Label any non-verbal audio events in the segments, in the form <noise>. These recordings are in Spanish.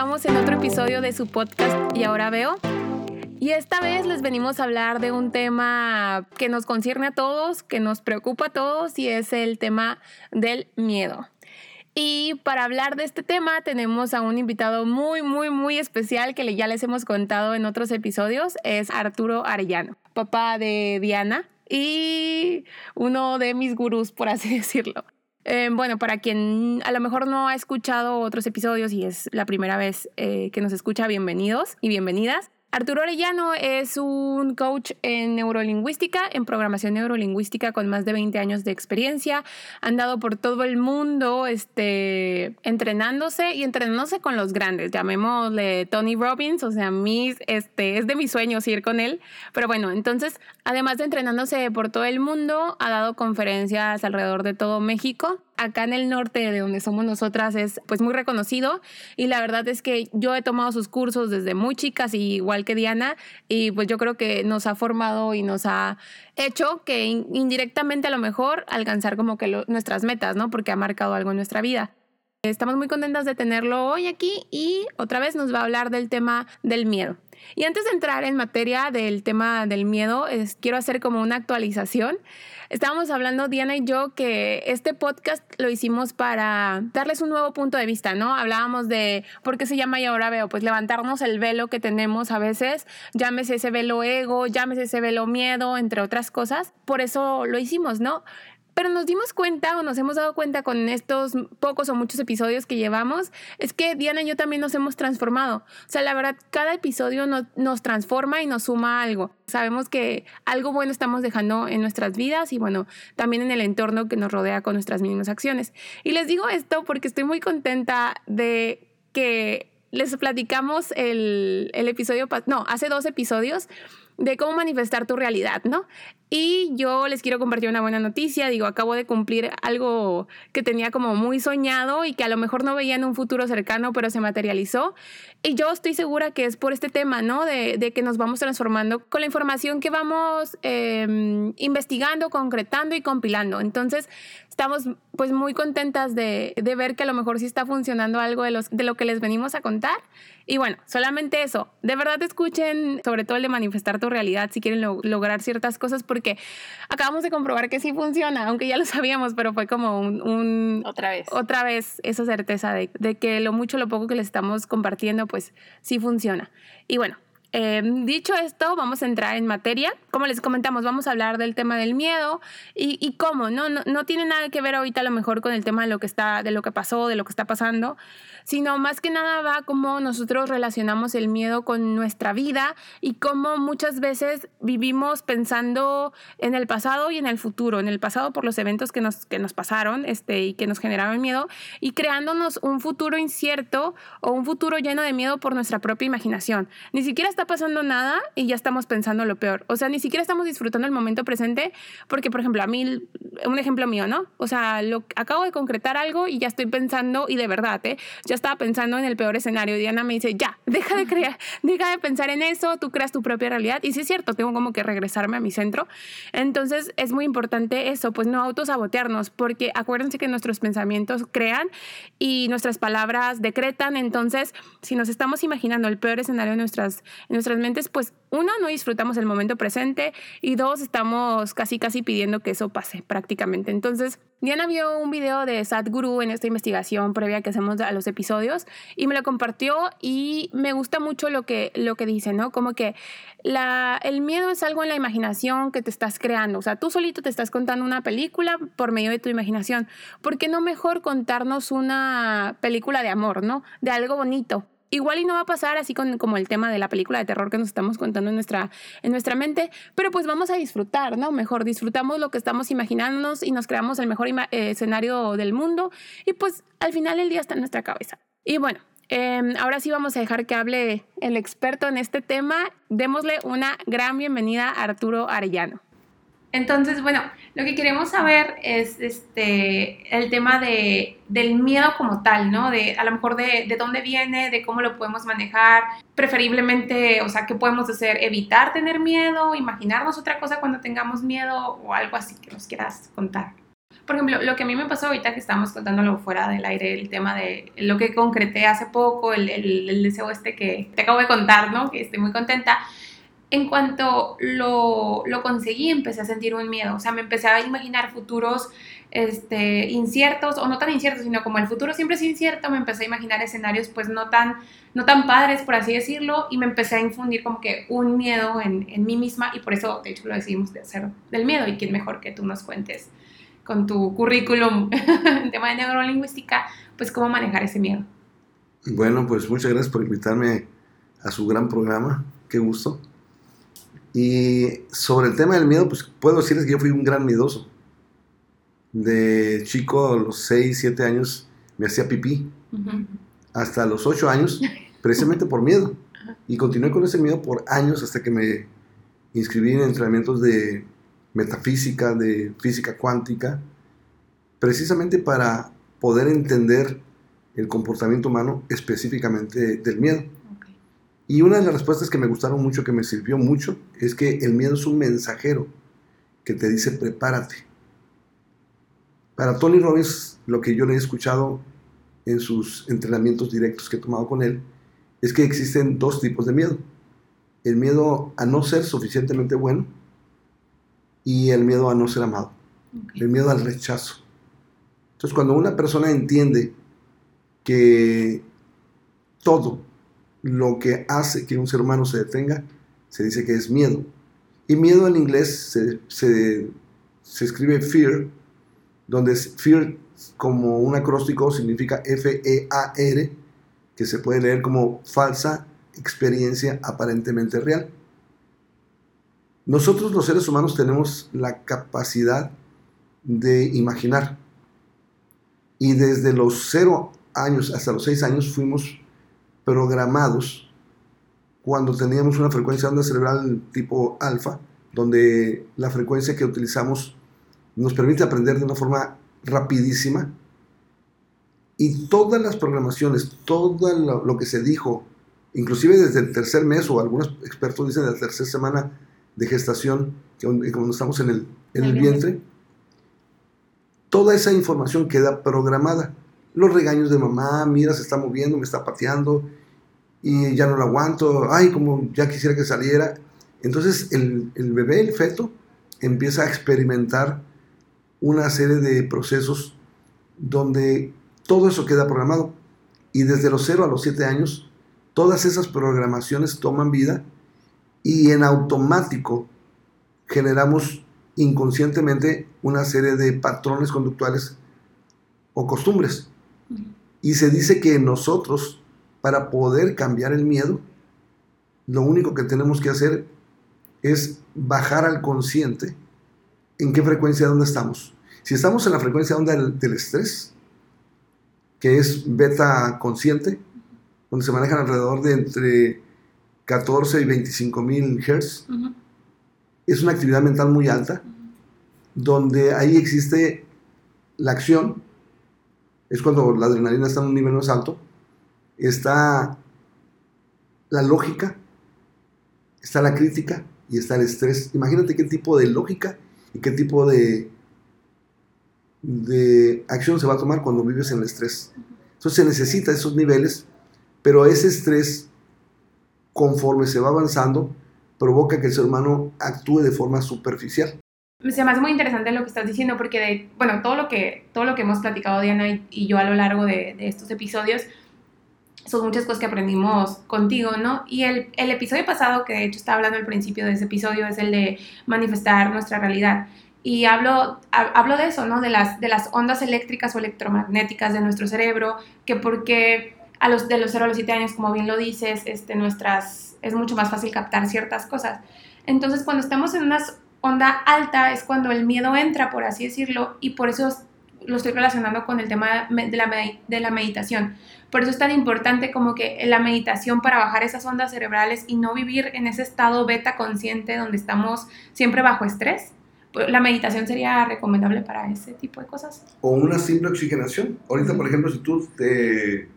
estamos en otro episodio de su podcast Y ahora veo. Y esta vez les venimos a hablar de un tema que nos concierne a todos, que nos preocupa a todos y es el tema del miedo. Y para hablar de este tema tenemos a un invitado muy, muy, muy especial que ya les hemos contado en otros episodios. Es Arturo Arellano, papá de Diana y uno de mis gurús, por así <laughs> decirlo. Eh, bueno, para quien a lo mejor no ha escuchado otros episodios y es la primera vez eh, que nos escucha, bienvenidos y bienvenidas. Arturo Orellano es un coach en neurolingüística, en programación neurolingüística con más de 20 años de experiencia. Ha andado por todo el mundo este, entrenándose y entrenándose con los grandes, llamémosle Tony Robbins, o sea, mis, este, es de mis sueños ir con él. Pero bueno, entonces, además de entrenándose por todo el mundo, ha dado conferencias alrededor de todo México acá en el norte de donde somos nosotras es pues muy reconocido y la verdad es que yo he tomado sus cursos desde muy chicas igual que Diana y pues yo creo que nos ha formado y nos ha hecho que indirectamente a lo mejor alcanzar como que nuestras metas, ¿no? Porque ha marcado algo en nuestra vida. Estamos muy contentas de tenerlo hoy aquí y otra vez nos va a hablar del tema del miedo. Y antes de entrar en materia del tema del miedo, quiero hacer como una actualización. Estábamos hablando, Diana y yo, que este podcast lo hicimos para darles un nuevo punto de vista, ¿no? Hablábamos de por qué se llama y ahora veo, pues levantarnos el velo que tenemos a veces, llámese ese velo ego, llámese ese velo miedo, entre otras cosas. Por eso lo hicimos, ¿no? Pero nos dimos cuenta o nos hemos dado cuenta con estos pocos o muchos episodios que llevamos, es que Diana y yo también nos hemos transformado. O sea, la verdad, cada episodio nos transforma y nos suma algo. Sabemos que algo bueno estamos dejando en nuestras vidas y bueno, también en el entorno que nos rodea con nuestras mismas acciones. Y les digo esto porque estoy muy contenta de que les platicamos el, el episodio, no, hace dos episodios de cómo manifestar tu realidad, ¿no? Y yo les quiero compartir una buena noticia. Digo, acabo de cumplir algo que tenía como muy soñado y que a lo mejor no veía en un futuro cercano, pero se materializó. Y yo estoy segura que es por este tema, ¿no? De, que nos vamos transformando con la información que vamos em, investigando, concretando y compilando. Entonces, estamos pues muy contentas de, de, ver que a lo mejor sí está funcionando algo de, los, de lo que les venimos a contar. Y bueno, solamente eso. De verdad escuchen sobre todo el de manifestar tu realidad si quieren lograr ciertas cosas porque acabamos de comprobar que sí funciona, aunque ya lo sabíamos, pero fue como un... otra vez. Otra vez esa certeza de, de que lo mucho, lo poco que les estamos compartiendo, pues sí funciona. Y bueno, Em, dicho esto, vamos a entrar en materia. Como les comentamos, vamos a hablar del tema del miedo y, cómo, ¿no? ¿no? No, tiene nada que ver ahorita a lo mejor con el tema de lo que está, de lo que pasó, de lo que está pasando, sino más que nada va cómo nosotros relacionamos el miedo con nuestra vida y cómo muchas veces vivimos pensando en el pasado y en el futuro, en el pasado por los eventos que nos, que nos pasaron este, y que nos generaron miedo y creándonos un futuro incierto o un futuro lleno de miedo por nuestra propia imaginación. Ni siquiera está pasando nada y ya estamos pensando lo peor. O sea, ni siquiera estamos disfrutando el momento presente porque, por ejemplo, a mí, un ejemplo mío, ¿no? O sea, lo, acabo de concretar algo y ya estoy pensando, y de verdad, ¿eh? Ya estaba pensando en el peor escenario. Diana me dice, ya, deja de crear, deja de pensar en eso, tú creas tu propia realidad. Y sí es cierto, tengo como que regresarme a mi centro. Entonces es muy importante eso, pues no autosabotearnos, porque acuérdense que nuestros pensamientos crean y nuestras palabras decretan. Entonces, si nos estamos imaginando el peor escenario en nuestras, en nuestras mentes, pues uno, no disfrutamos el momento presente y dos, estamos casi casi pidiendo que eso pase prácticamente. Entonces, Diana vio un video de Sadhguru en esta investigación previa que hacemos a los episodios y me lo compartió y me gusta mucho lo que, lo que dice, ¿no? Como que la, el miedo es algo en la imaginación que te estás creando. O sea, tú solito te estás contando una película por medio de tu imaginación. ¿Por qué no mejor contarnos una película de amor, ¿no? De algo bonito igual y no va a pasar así con, como el tema de la película de terror que nos estamos contando en nuestra, en nuestra mente, pero pues vamos a disfrutar, ¿no? Mejor disfrutamos lo que estamos imaginándonos y nos creamos el mejor eh, escenario del mundo y pues al final el día está en nuestra cabeza. Y bueno, em, ahora sí vamos a dejar que hable el experto en este tema. Démosle una gran bienvenida a Arturo Arellano. Entonces, bueno, lo que queremos saber es este, el tema de, del miedo como tal, ¿no? De a lo mejor de, de, dónde viene, de cómo lo podemos manejar, preferiblemente, o sea, qué podemos hacer, evitar tener miedo, imaginarnos otra cosa cuando tengamos miedo o algo así que nos quieras contar. Por ejemplo, lo que a mí me pasó ahorita que estábamos contándolo fuera del aire, el tema de lo que concreté hace poco, el, el, el deseo este que te acabo de contar, ¿no? Que estoy muy contenta en cuanto lo, lo, conseguí, empecé a sentir un miedo. O sea, me empecé a imaginar futuros este, inciertos, o no tan inciertos, sino como el futuro siempre es incierto, me empecé a imaginar escenarios pues no tan, no tan padres, por así decirlo, y me empecé a infundir como que un miedo en, en mí misma, y por eso, de hecho, lo decidimos de hacer del miedo, y quién mejor que tú nos cuentes con tu currículum <laughs> en tema de neurolingüística, pues cómo manejar ese miedo. Bueno, pues muchas gracias por invitarme a su gran programa, qué gusto. Y sobre el tema del miedo, pues puedo decirles que yo fui un gran miedoso. De chico, a los 6, 7 años, me hacía pipí. Hasta los 8 años, precisamente por miedo. Y continué con ese miedo por años hasta que me inscribí en entrenamientos de metafísica, de física cuántica, precisamente para poder entender el comportamiento humano específicamente del miedo. Y una de las respuestas que me gustaron mucho, que me sirvió mucho, es que el miedo es un mensajero que te dice prepárate. Para Tony Robbins, lo que yo le he escuchado en sus entrenamientos directos que he tomado con él, es que existen dos tipos de miedo. El miedo a no ser suficientemente bueno y el miedo a no ser amado. El miedo al rechazo. Entonces, cuando una persona entiende que todo lo que hace que un ser humano se detenga se dice que es miedo. Y miedo en inglés se, se, escribe fear, donde fear como un acróstico significa F-E-A-R, que se puede leer como falsa experiencia aparentemente real. Nosotros los seres humanos tenemos la capacidad de imaginar. Y desde los cero años hasta los seis años fuimos programados cuando teníamos una frecuencia de onda cerebral tipo alfa, donde la frecuencia que utilizamos nos permite aprender de una forma rapidísima. Y todas las programaciones, todo lo, que se dijo, inclusive desde el tercer mes, o algunos expertos dicen de la tercera semana de gestación, que cuando estamos en el, en el vientre, toda esa información queda programada los regaños de mamá, mira, se está moviendo, me está pateando y ya no lo aguanto, ay, como ya quisiera que saliera. Entonces el, el bebé, el feto, empieza a experimentar una serie de procesos donde todo eso queda programado. Y desde los 0 a los 7 años, todas esas programaciones toman vida y en automático generamos inconscientemente una serie de patrones conductuales o costumbres. Y se dice que nosotros, para poder cambiar el miedo, lo único que tenemos que hacer es bajar al consciente en qué frecuencia de onda estamos. Si estamos en la frecuencia de onda del, estrés, que es beta consciente, donde se manejan alrededor de entre 14 y 25 mil hertz, es una actividad mental muy alta, donde ahí existe la acción, es cuando la adrenalina está en un nivel más alto, está la lógica, está la crítica y está el estrés. Imagínate qué tipo de lógica y qué tipo de, de acción se va a tomar cuando vives en el estrés. Entonces se necesita esos niveles, pero ese estrés, conforme se va avanzando, provoca que el ser humano actúe de forma superficial se me hace muy interesante lo que estás diciendo porque, de, bueno, todo lo, que, todo lo que hemos platicado Diana y, yo a lo largo de, estos episodios son muchas cosas que aprendimos contigo, ¿no? Y el, el, episodio pasado, que de hecho estaba hablando al principio de ese episodio, es el de manifestar nuestra realidad. Y hablo, hablo de eso, ¿no? De las, de las ondas eléctricas o electromagnéticas de nuestro cerebro, que porque a los, de los 0 a los 7 años, como bien lo dices, este, nuestras, es mucho más fácil captar ciertas cosas. Entonces, cuando estamos en unas onda alta es cuando el miedo entra, por así decirlo, y por eso lo estoy relacionando con el tema de la, de la meditación. Por eso es tan importante como que la meditación para bajar esas ondas cerebrales y no vivir en ese estado beta consciente donde estamos siempre bajo estrés. Pues, la meditación sería recomendable para ese tipo de cosas. O una simple oxigenación. Ahorita, por ejemplo, si tú te,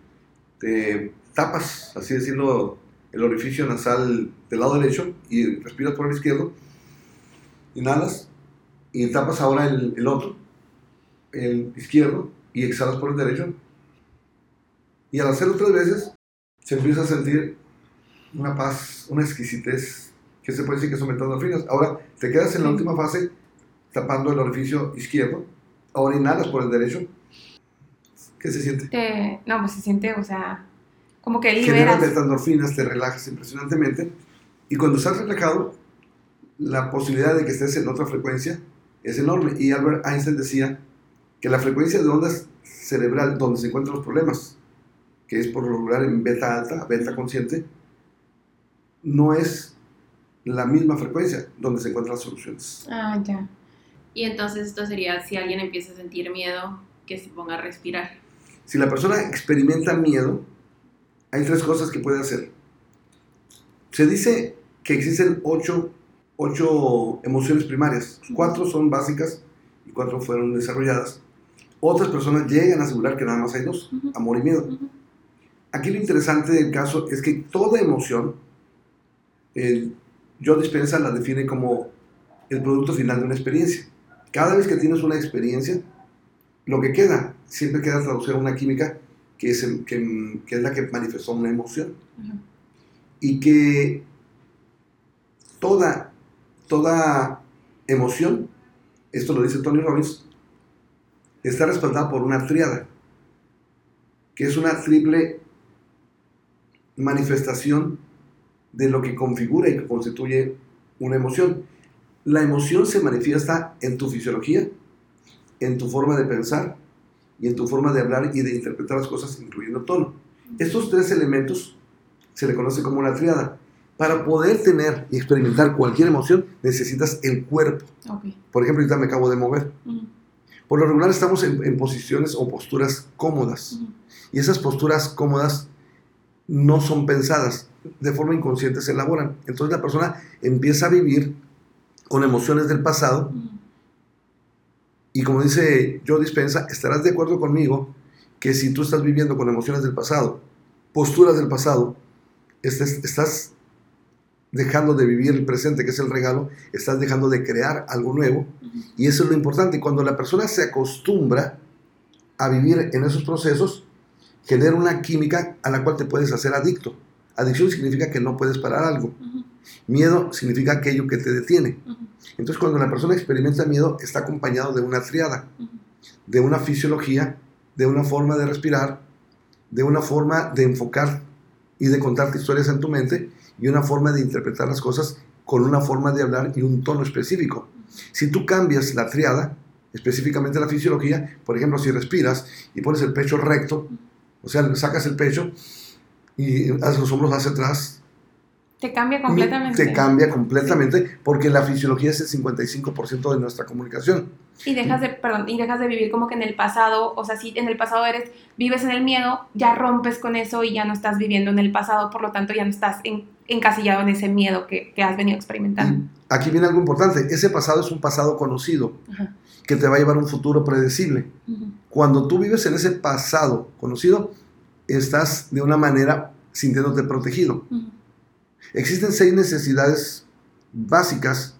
te tapas, así decirlo, el orificio nasal del lado derecho y respiras por el izquierdo, inhalas y tapas ahora el, el otro. El izquierdo y exhalas por el derecho. Y al hacerlo tres veces, se empieza a sentir una paz, una exquisitez, que se puede decir que son endorfinas. Ahora, te quedas en la última fase tapando el orificio izquierdo. Ahora inhalas por el derecho. ¿Qué se siente? no, pues se siente, o sea, como que liberas. Generas endorfinas, te relajas impresionantemente. Y cuando estás relajado, la posibilidad de que estés en otra frecuencia es enorme. Y Albert Einstein decía que la frecuencia de ondas cerebral donde se encuentran los problemas, que es por lo regular en beta alta, beta consciente, no es la misma frecuencia donde se encuentran las soluciones. Ah, ya. Y entonces esto sería si alguien empieza a sentir miedo, que se ponga a respirar. Si la persona experimenta miedo, hay tres cosas que puede hacer. Se dice que existen ocho, emociones primarias. Cuatro son básicas y cuatro fueron desarrolladas. Otras personas llegan a asegurar que nada más hay dos, amor y miedo. Aquí lo interesante del caso es que toda emoción, yo Dispensa la define como el producto final de una experiencia. Cada vez que tienes una experiencia, lo que queda, siempre queda traducir a una química que es, que, es la que manifestó una emoción. Y que toda, toda emoción, esto lo dice Tony Robbins, está respaldada por una triada, que es una triple manifestación de lo que configura y que constituye una emoción. La emoción se manifiesta en tu fisiología, en tu forma de pensar y en tu forma de hablar y de interpretar las cosas, incluyendo tono. Estos tres elementos se le conoce como una triada. Para poder tener y experimentar cualquier emoción, necesitas el cuerpo. Por ejemplo, ahorita me acabo de mover. Por lo regular estamos en, posiciones o posturas cómodas. Y esas posturas cómodas no son pensadas, de forma inconsciente se elaboran. Entonces la persona empieza a vivir con emociones del pasado y como dice Joe Dispensa, estarás de acuerdo conmigo que si tú estás viviendo con emociones del pasado, posturas del pasado, estás dejando de vivir el presente, que es el regalo, estás dejando de crear algo nuevo. Y eso es lo importante. Cuando la persona se acostumbra a vivir en esos procesos, genera una química a la cual te puedes hacer adicto. Adicción significa que no puedes parar algo. Miedo significa aquello que te detiene. Entonces, cuando la persona experimenta miedo, está acompañado de una triada, de una fisiología, de una forma de respirar, de una forma de enfocar y de contarte historias en tu mente y una forma de interpretar las cosas con una forma de hablar y un tono específico. Si tú cambias la triada, específicamente la fisiología, por ejemplo, si respiras y pones el pecho recto, o sea, sacas el pecho y haces los hombros hacia atrás, te cambia completamente. Te cambia completamente porque la fisiología es el 55% de nuestra comunicación. Y dejas de, perdón, y dejas de vivir como que en el pasado, o sea, si en el pasado eres, vives en el miedo, ya rompes con eso y ya no estás viviendo en el pasado, por lo tanto ya no estás encasillado en ese miedo que, que has venido experimentando. aquí viene algo importante, ese pasado es un pasado conocido, que te va a llevar a un futuro predecible. Cuando tú vives en ese pasado conocido, estás de una manera sintiéndote protegido. Existen seis necesidades básicas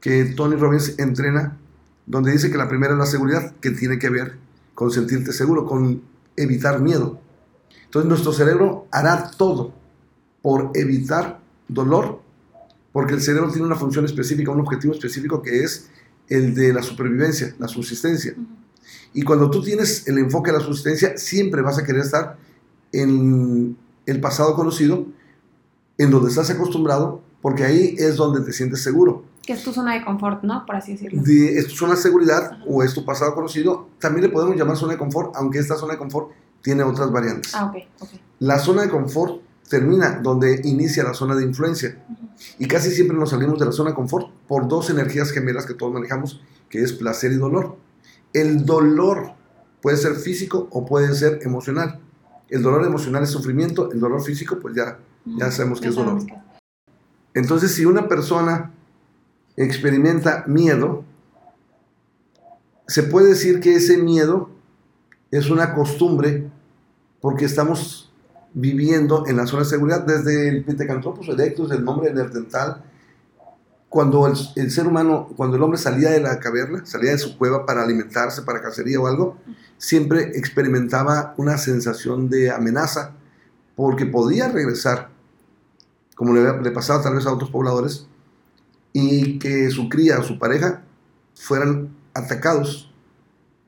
que Tony Robbins entrena, donde dice que la primera es la seguridad, que tiene que ver con sentirte seguro, con evitar miedo. Entonces nuestro cerebro hará todo por evitar dolor, porque el cerebro tiene una función específica, un objetivo específico que es el de la supervivencia, la subsistencia. Y cuando tú tienes el enfoque de la subsistencia, siempre vas a querer estar en el pasado conocido en donde estás acostumbrado, porque ahí es donde te sientes seguro. Que es tu zona de confort, ¿no? Por así decirlo. es tu zona de seguridad o es tu pasado conocido. También le podemos llamar zona de confort, aunque esta zona de confort tiene otras variantes. Ah, ok, ok. La zona de confort termina donde inicia la zona de influencia. Y casi siempre nos salimos de la zona de confort por dos energías gemelas que todos manejamos, que es placer y dolor. El dolor puede ser físico o puede ser emocional. El dolor emocional es sufrimiento, el dolor físico pues ya ya sabemos que es dolor. Entonces, si una persona experimenta miedo, se puede decir que ese miedo es una costumbre porque estamos viviendo en la zona de seguridad desde el Pithecanthropus erectus, el nombre dental, cuando el, el ser humano, cuando el hombre salía de la caverna, salía de su cueva para alimentarse, para cacería o algo, siempre experimentaba una sensación de amenaza, porque podía regresar, como le, le pasaba tal vez a otros pobladores, y que su cría o su pareja fueran atacados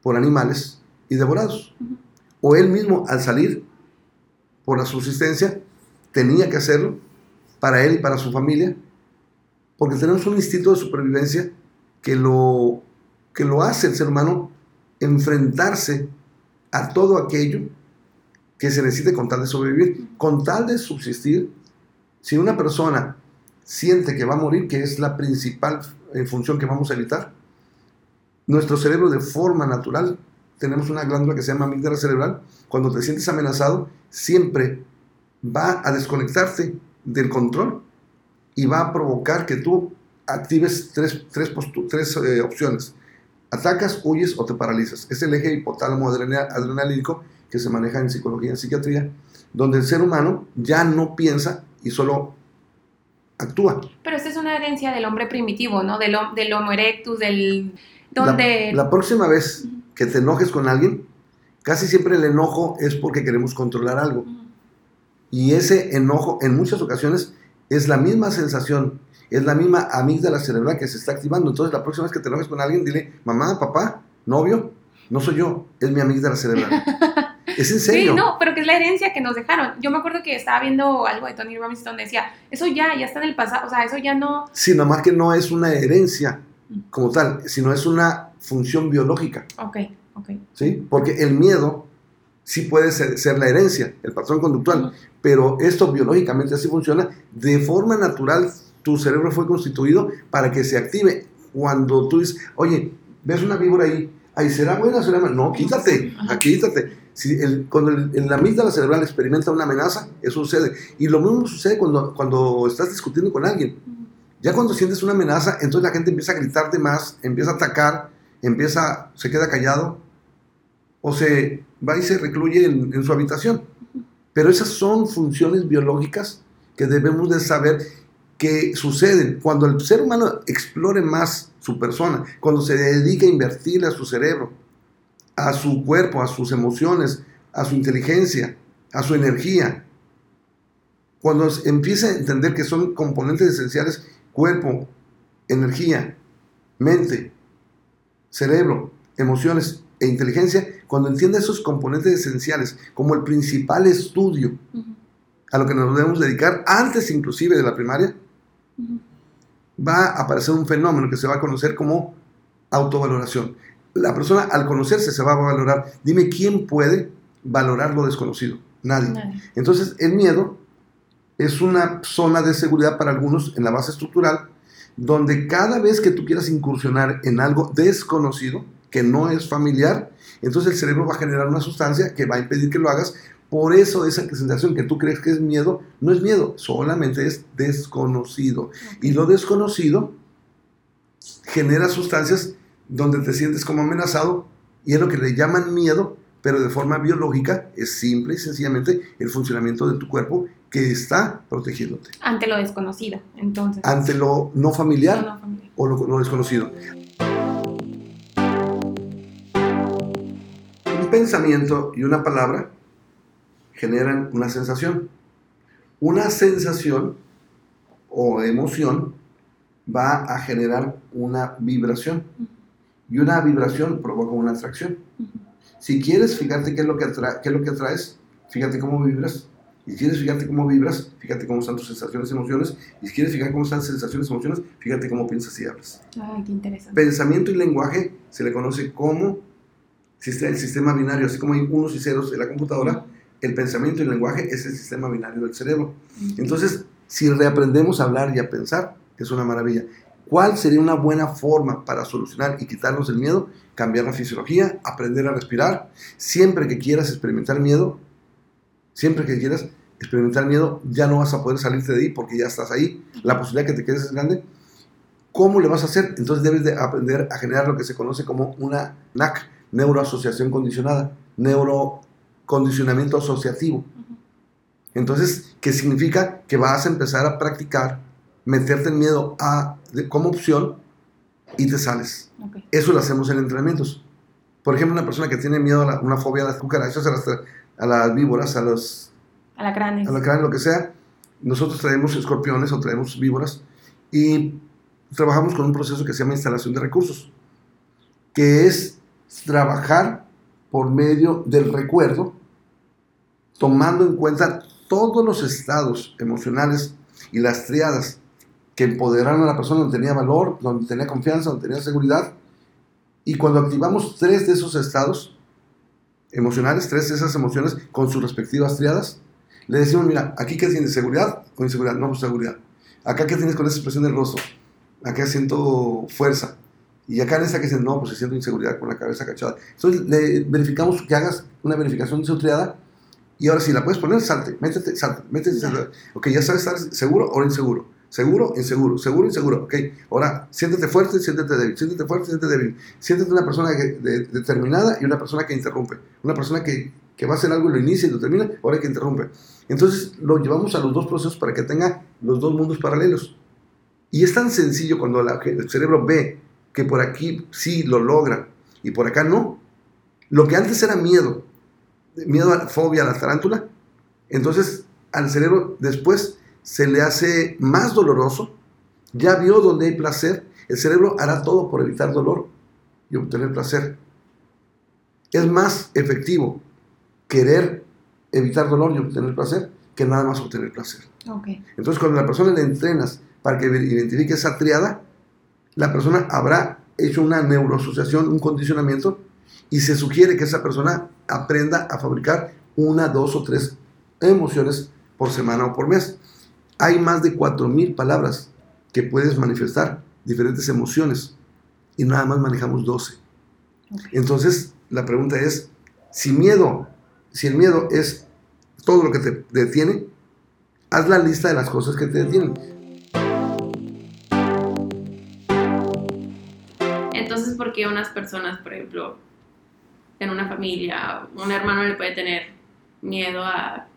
por animales y devorados. O él mismo, al salir por la subsistencia, tenía que hacerlo para él y para su familia, porque tenemos un instinto de supervivencia que lo, que lo hace el ser humano enfrentarse a todo aquello que se necesite con tal de sobrevivir, con tal de subsistir. Si una persona siente que va a morir, que es la principal eh, función que vamos a evitar, nuestro cerebro de forma natural, tenemos una glándula que se llama amígdala cerebral, cuando te sientes amenazado, siempre va a desconectarte del control y va a provocar que tú actives tres, tres, tres eh, opciones. Atacas, huyes o te paralizas. Es el eje hipotálamo adrena- adrenalínico que se maneja en psicología y en psiquiatría, donde el ser humano ya no piensa y solo actúa. Pero esta es una herencia del hombre primitivo, ¿no? Del, del Homo erectus, del... La- Donde... La, próxima vez que te enojes con alguien, casi siempre el enojo es porque queremos controlar algo. Y ese enojo en muchas ocasiones es la misma sensación, es la misma amígdala cerebral que se está activando. Entonces la próxima vez que te enojes con alguien, dile, mamá, papá, novio, no soy yo, es mi amígdala cerebral. <laughs> es en serio. Sí, no, pero que es la herencia que nos dejaron. Yo me acuerdo que estaba viendo algo de Tony Robbins donde decía, eso ya, ya está en el pasado, o sea, eso ya no... Sí, nada más que no es una herencia como tal, sino es una función biológica. Ok, ok. ¿sí? Porque el miedo sí puede ser, ser la herencia, el patrón conductual, Ujú. pero esto biológicamente así funciona. De forma natural, tu cerebro fue constituido para que se active. Cuando tú dices, oye, ves una víbora ahí, ahí será buena, será mala. No, quítate, Ajá. quítate. Si el, cuando el, el- la amígdala cerebral experimenta una amenaza, eso sucede. Y lo mismo sucede cuando, cuando estás discutiendo con alguien. Ya cuando sientes una amenaza, entonces la gente empieza a gritarte más, empieza a atacar, empieza, se queda callado o se va y se recluye en, su habitación. Pero esas son funciones biológicas que debemos de saber que suceden cuando el ser humano explore más su persona, cuando se dedica a invertirle a su cerebro, a su cuerpo, a sus emociones, a su inteligencia, a su energía. Cuando empieza a entender que son componentes esenciales, cuerpo, energía, mente, cerebro, emociones e inteligencia, cuando entiende esos componentes esenciales como el principal estudio a lo que nos debemos dedicar antes inclusive de la primaria, va a aparecer un fenómeno que se va a conocer como autovaloración. La persona al conocerse se va a valorar. Dime quién puede valorar lo desconocido. Nadie. Nadie. Entonces, el miedo es una zona de seguridad para algunos en la base estructural, donde cada vez que tú quieras incursionar en algo desconocido, que no es familiar, entonces el cerebro va a generar una sustancia que va a impedir que lo hagas. Por eso esa sensación que tú crees que es miedo, no es miedo, solamente es desconocido. Y lo desconocido genera sustancias donde te sientes como amenazado y es lo que le llaman miedo, pero de forma biológica es simple y sencillamente el funcionamiento de tu cuerpo que está protegiéndote Ante lo desconocido, entonces. ante lo no familiar No, no, familia. o lo, lo desconocido. Un pensamiento y una palabra generan una sensación. Una sensación o emoción va a generar una vibración y una vibración provoca una atracción. Si quieres fijarte qué es lo que, atra- qué es lo que atraes, fíjate cómo vibras. Y si quieres fijarte cómo vibras, fíjate cómo están tus sensaciones y emociones. Y si quieres fijar cómo están sensaciones y emociones, fíjate cómo piensas y hablas. Ay, qué interesante. Pensamiento y lenguaje se le conoce como el sistema binario, así como hay unos y ceros en la computadora, el pensamiento y el lenguaje es el sistema binario del cerebro. Entonces, si reaprendemos a hablar y a pensar, es una maravilla. ¿Cuál sería una buena forma para solucionar y quitarnos el miedo? Cambiar la fisiología, aprender a respirar. Siempre que quieras experimentar miedo, siempre que quieras experimentar miedo, ya no vas a poder salirte de ahí porque ya estás ahí. La posibilidad que te quedes es grande. ¿Cómo le vas a hacer? Entonces debes de aprender a generar lo que se conoce como una NAC, neuroasociación condicionada, neurocondicionamiento asociativo. Entonces, ¿qué significa? Que vas a empezar a practicar meterte el miedo a, de- como opción y te sales. Ok. Eso lo hacemos en entrenamientos. Por ejemplo, una persona que tiene miedo a la- una fobia a las cucarachas, a las, a las víboras, a los Alacranes. a la cara, lo que sea. Nosotros traemos escorpiones o traemos víboras y trabajamos con un proceso que se llama instalación de recursos, que es trabajar por medio del recuerdo, tomando en cuenta todos los estados emocionales y las triadas que empoderaron a la persona donde tenía valor, donde tenía confianza, donde tenía seguridad. Y cuando activamos tres de esos estados emocionales, tres de esas emociones con sus respectivas triadas, le decimos, mira, aquí que tienes seguridad o inseguridad, no, pues seguridad. Acá que tienes con esa expresión del rostro, acá siento fuerza. Y acá en esta que dices, no, pues siento inseguridad con la cabeza cachada. Entonces le verificamos que hagas una verificación de su triada y ahora si la puedes poner, salte, métete, salte, métete, salte. Ok, ya sabes estar seguro o inseguro. Seguro, inseguro, seguro, inseguro. Ok, ahora siéntete fuerte, siéntete débil, siéntete fuerte, siéntete débil. Siéntete una persona que- de- determinada y una persona que interrumpe. Una persona que, que va a hacer algo y lo inicia y lo termina, ahora que interrumpe. Entonces lo llevamos a los dos procesos para que tenga los dos mundos paralelos. Y es tan sencillo cuando la- el cerebro ve que por aquí sí lo logra y por acá no. Lo que antes era miedo, miedo a fobia a la tarántula, entonces al cerebro después se le hace más doloroso, ya vio donde hay placer, el cerebro hará todo por evitar dolor y obtener placer. Es más efectivo querer evitar dolor y obtener placer que nada más obtener placer. Ok. Entonces, cuando la persona le entrenas para que identifique esa triada, la persona habrá hecho una neuroasociación, un condicionamiento, y se sugiere que esa persona aprenda a fabricar una, dos o tres emociones por semana o por mes. Hay más de 4.000 palabras que puedes manifestar, diferentes emociones, y nada más manejamos 12. Ok. Entonces, la pregunta es, si miedo, si el miedo es todo lo que te detiene, haz la lista de las cosas que te detienen. Entonces, ¿por qué unas personas, por ejemplo, en una familia, un hermano le puede tener miedo a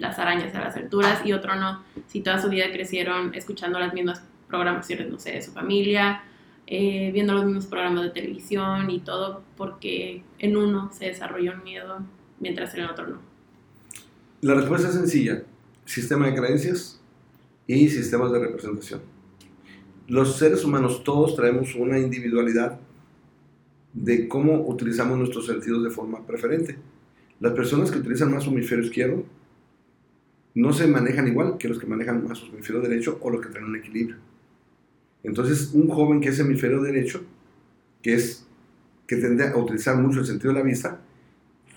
las arañas a las alturas y otro no? Si toda su vida crecieron escuchando las mismas programaciones, no sé, de su familia, eh, viendo los mismos programas de televisión y todo, porque en uno se desarrolló un miedo mientras en el otro no. La respuesta es sencilla. Sistema de creencias y sistemas de representación. Los seres humanos todos traemos una individualidad de cómo utilizamos nuestros sentidos de forma preferente. Las personas que utilizan más su hemisferio izquierdo no se manejan igual que los que manejan más su hemisferio derecho o los que tienen un equilibrio. Entonces, un joven que es hemisferio derecho, que es que tiende a utilizar mucho el sentido de la vista,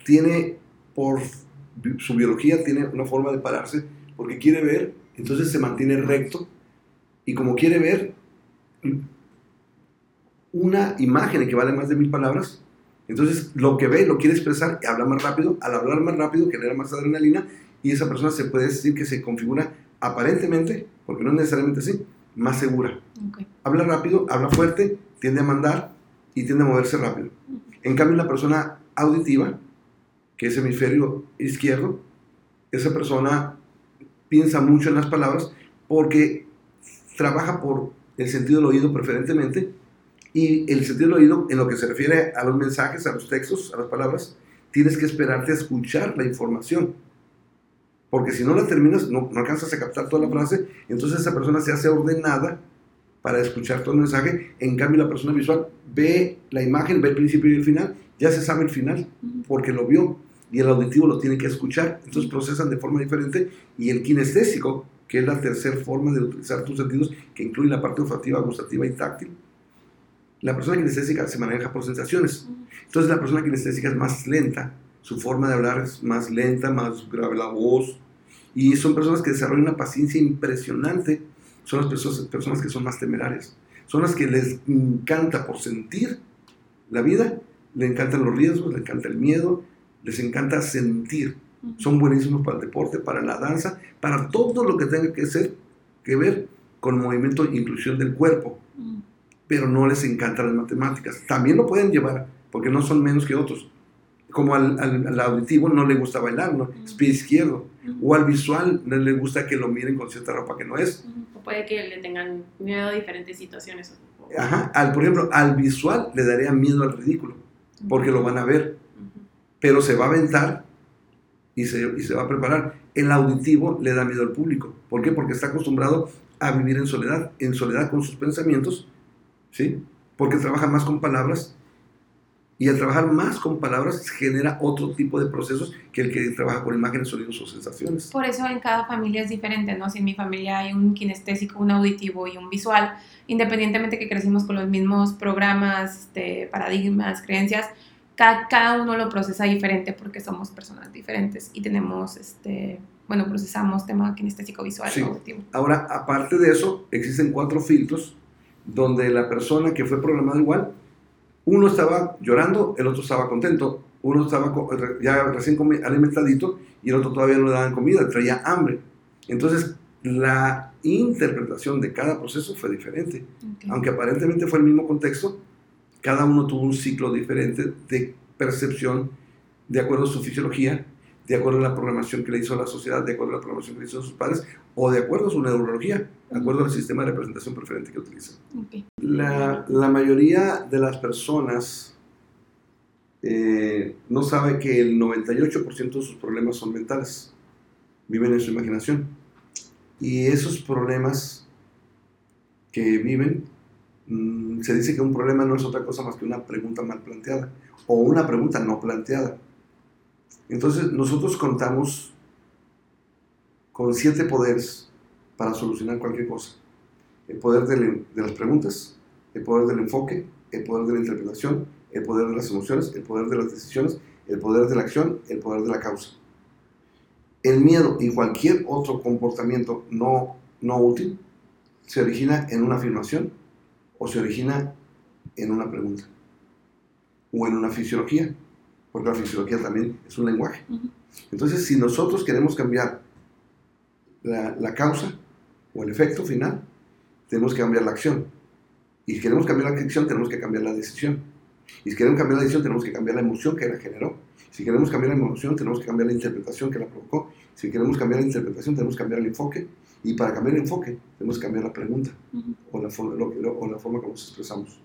tiene por su biología tiene una forma de pararse porque quiere ver, entonces se mantiene recto y como quiere ver una imagen que vale más de mil palabras, entonces lo que ve lo quiere expresar y habla más rápido, al hablar más rápido genera más adrenalina y esa persona se puede decir que se configura aparentemente, porque no es necesariamente así, más segura. Habla rápido, habla fuerte, tiende a mandar y tiende a moverse rápido. En cambio, la persona auditiva, que es hemisferio izquierdo, esa persona piensa mucho en las palabras porque trabaja por el sentido del oído preferentemente y el sentido del oído en lo que se refiere a los mensajes, a los textos, a las palabras, tienes que esperarte a escuchar la información. Porque si no la terminas, no, no alcanzas a captar toda la frase, entonces esa persona se hace ordenada para escuchar todo el mensaje. En cambio, la persona visual ve la imagen, ve el principio y el final, ya se sabe el final porque lo vio y el auditivo lo tiene que escuchar. Entonces procesan de forma diferente y el kinestésico, que es la tercera forma de utilizar tus sentidos, que incluye la parte olfativa, gustativa y táctil. La persona kinestésica se maneja por sensaciones. Entonces la persona kinestésica es más lenta, su forma de hablar es más lenta, más grave la voz. Y son personas que desarrollan una paciencia impresionante. Son las personas, personas que son más temerarias. Son las que les encanta por sentir la vida, le encantan los riesgos, le encanta el miedo, les encanta sentir. Son buenísimos para el deporte, para la danza, para todo lo que tenga que ser, que ver con movimiento e inclusión del cuerpo pero no les encantan las matemáticas. También lo pueden llevar, porque no son menos que otros. Como al, al- al auditivo no le gusta bailar, ¿no? es pie izquierdo. O al visual no le gusta que lo miren con cierta ropa que no es. O puede que le tengan miedo a diferentes situaciones. Ajá. Al, por ejemplo, al visual le daría miedo al ridículo, porque lo van a ver, pero se va a aventar y se, y se va a preparar. El auditivo le da miedo al público. ¿Por qué? Porque está acostumbrado a vivir en soledad, en soledad con sus pensamientos, ¿sí? Porque trabaja más con palabras y al trabajar más con palabras genera otro tipo de procesos que el que trabaja con imágenes, sonidos o sensaciones. Por eso en cada familia es diferente, ¿no? Si en mi familia hay un kinestésico, un auditivo y un visual, independientemente que crecimos con los mismos programas, este, paradigmas, creencias, cada, cada uno lo procesa diferente porque somos personas diferentes y tenemos, este, bueno, procesamos tema kinestésico, visual, Sí. auditivo. Ahora, aparte de eso, existen cuatro filtros donde la persona que fue programada igual, uno estaba llorando, el otro estaba contento, uno estaba ya recién alimentadito y el otro todavía no le daban comida, traía hambre. Entonces, la interpretación de cada proceso fue diferente. Aunque aparentemente fue el mismo contexto, cada uno tuvo un ciclo diferente de percepción de acuerdo a su fisiología, de acuerdo a la programación que le hizo la sociedad, de acuerdo a la programación que le hizo sus padres, o de acuerdo a su neurología, de acuerdo al sistema de representación preferente que utilizan. Ok. La, mayoría de las personas eh, no sabe que el 98% de sus problemas son mentales, viven en su imaginación. Y esos problemas que viven, mm, se dice que un problema no es otra cosa más que una pregunta mal planteada o una pregunta no planteada. Entonces nosotros contamos con siete poderes para solucionar cualquier cosa. El poder de las preguntas, el poder del enfoque, el poder de la interpretación, el poder de las emociones, el poder de las decisiones, el poder de la acción, el poder de la causa. El miedo y cualquier otro comportamiento no, no útil se origina en una afirmación o se origina en una pregunta o en una fisiología, porque la fisiología también es un lenguaje. Entonces, si nosotros queremos cambiar la, la causa o el efecto final, tenemos que cambiar la acción. Y si queremos cambiar la acción, tenemos que cambiar la decisión. Y si queremos cambiar la decisión, tenemos que cambiar la emoción que la generó. Si queremos cambiar la emoción, tenemos que cambiar la interpretación que la provocó. Si queremos cambiar la interpretación, tenemos que cambiar el enfoque. Y para cambiar el enfoque, tenemos que cambiar la pregunta Ujú. o la, forma, lo- lo- o la forma como nos expresamos.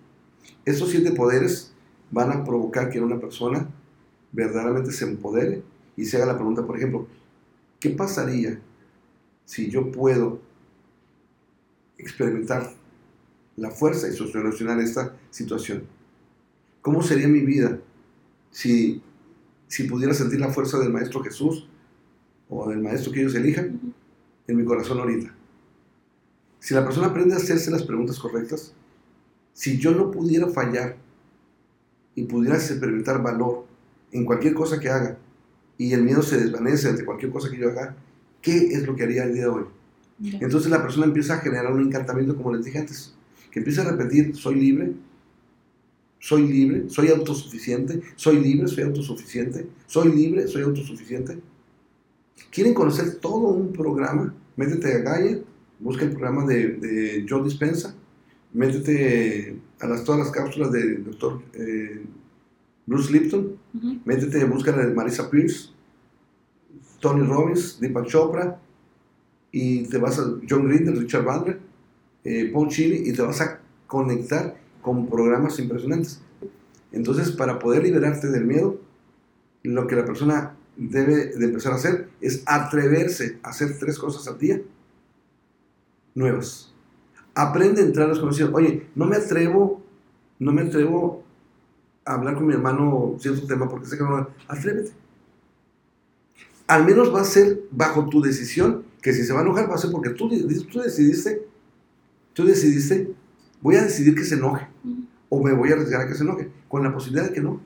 Estos siete poderes van a provocar que una persona verdaderamente se empodere y se haga la pregunta, por ejemplo, ¿qué pasaría si yo puedo experimentar la fuerza y solucionar esta situación? ¿Cómo sería mi vida si, si pudiera sentir la fuerza del Maestro Jesús o del Maestro que ellos elijan en mi corazón ahorita? Si la persona aprende a hacerse las preguntas correctas, si yo no pudiera fallar y pudiera experimentar valor en cualquier cosa que haga y el miedo se desvanece ante cualquier cosa que yo haga, ¿qué es lo que haría el día de hoy? Entonces la persona empieza a generar un encantamiento, como les dije antes, que empieza a repetir, soy libre, soy libre, soy autosuficiente, soy libre, soy autosuficiente, soy libre, soy autosuficiente. ¿Quieren conocer todo un programa? Métete a Gaia, busca el programa de, de Joe Dispensa, métete a las, todas las cápsulas del doctor eh, Bruce Lipton, Ujú. métete, busca de Marisa Pierce, Tony Robbins, Deepak Chopra, y te vas a John Grinder, Richard Bandler, eh, Paul Chile, y te vas a conectar con programas impresionantes. Entonces, para poder liberarte del miedo, lo que la persona debe de empezar a hacer es atreverse a hacer tres cosas al día nuevas. Aprende a entrar a los conocidos. Oye, no me atrevo, no me atrevo a hablar con mi hermano cierto tema porque sé que no Atrévete. Al menos va a ser bajo tu decisión, que si se va a enojar va a ser porque tú, tú decidiste, tú decidiste, voy a decidir que se enoje o me voy a arriesgar a que se enoje, con la posibilidad de que no.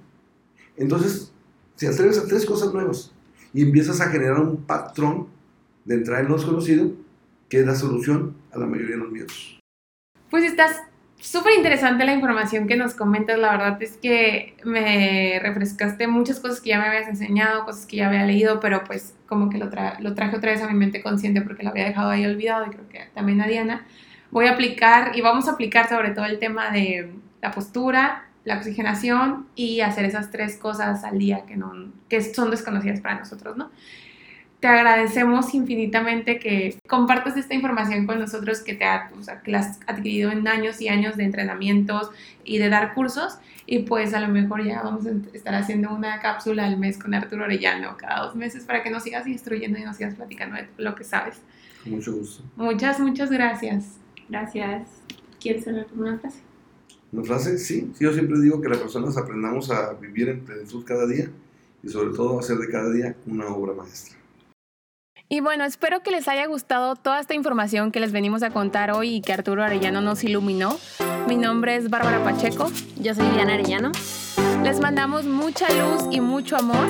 Entonces, si atreves a tres cosas nuevas y empiezas a generar un patrón de entrar en lo desconocido, que es la solución a la mayoría de los miedos. Pues estás súper interesante la información que nos comentas. La verdad es que me refrescaste muchas cosas que ya me habías enseñado, cosas que ya había leído, pero pues como que lo, tra- lo traje otra vez a mi mente consciente porque lo había dejado ahí olvidado y creo que también a Diana. Voy a aplicar y vamos a aplicar sobre todo el tema de la postura, la oxigenación y hacer esas tres cosas al día que, no, que son desconocidas para nosotros, ¿no? Te agradecemos infinitamente que compartas esta información con nosotros que te ha, que la has adquirido en años y años de entrenamientos y de dar cursos. Y pues a lo mejor ya vamos a estar haciendo una cápsula al mes con Arturo Orellano cada dos meses para que nos sigas instruyendo y nos sigas platicando de lo que sabes. Con mucho gusto. Muchas, muchas gracias. Gracias. ¿Quieres hacer una frase? ¿Una frase? Sí. sí. Yo siempre digo que las personas aprendamos a vivir en plenitud cada día y sobre todo a hacer de cada día una obra maestra. Y bueno, espero que les haya gustado toda esta información que les venimos a contar hoy y que Arturo Arellano nos iluminó. Mi nombre es Bárbara Pacheco. Yo soy Diana Arellano. Les mandamos mucha luz y mucho amor.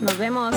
Nos vemos.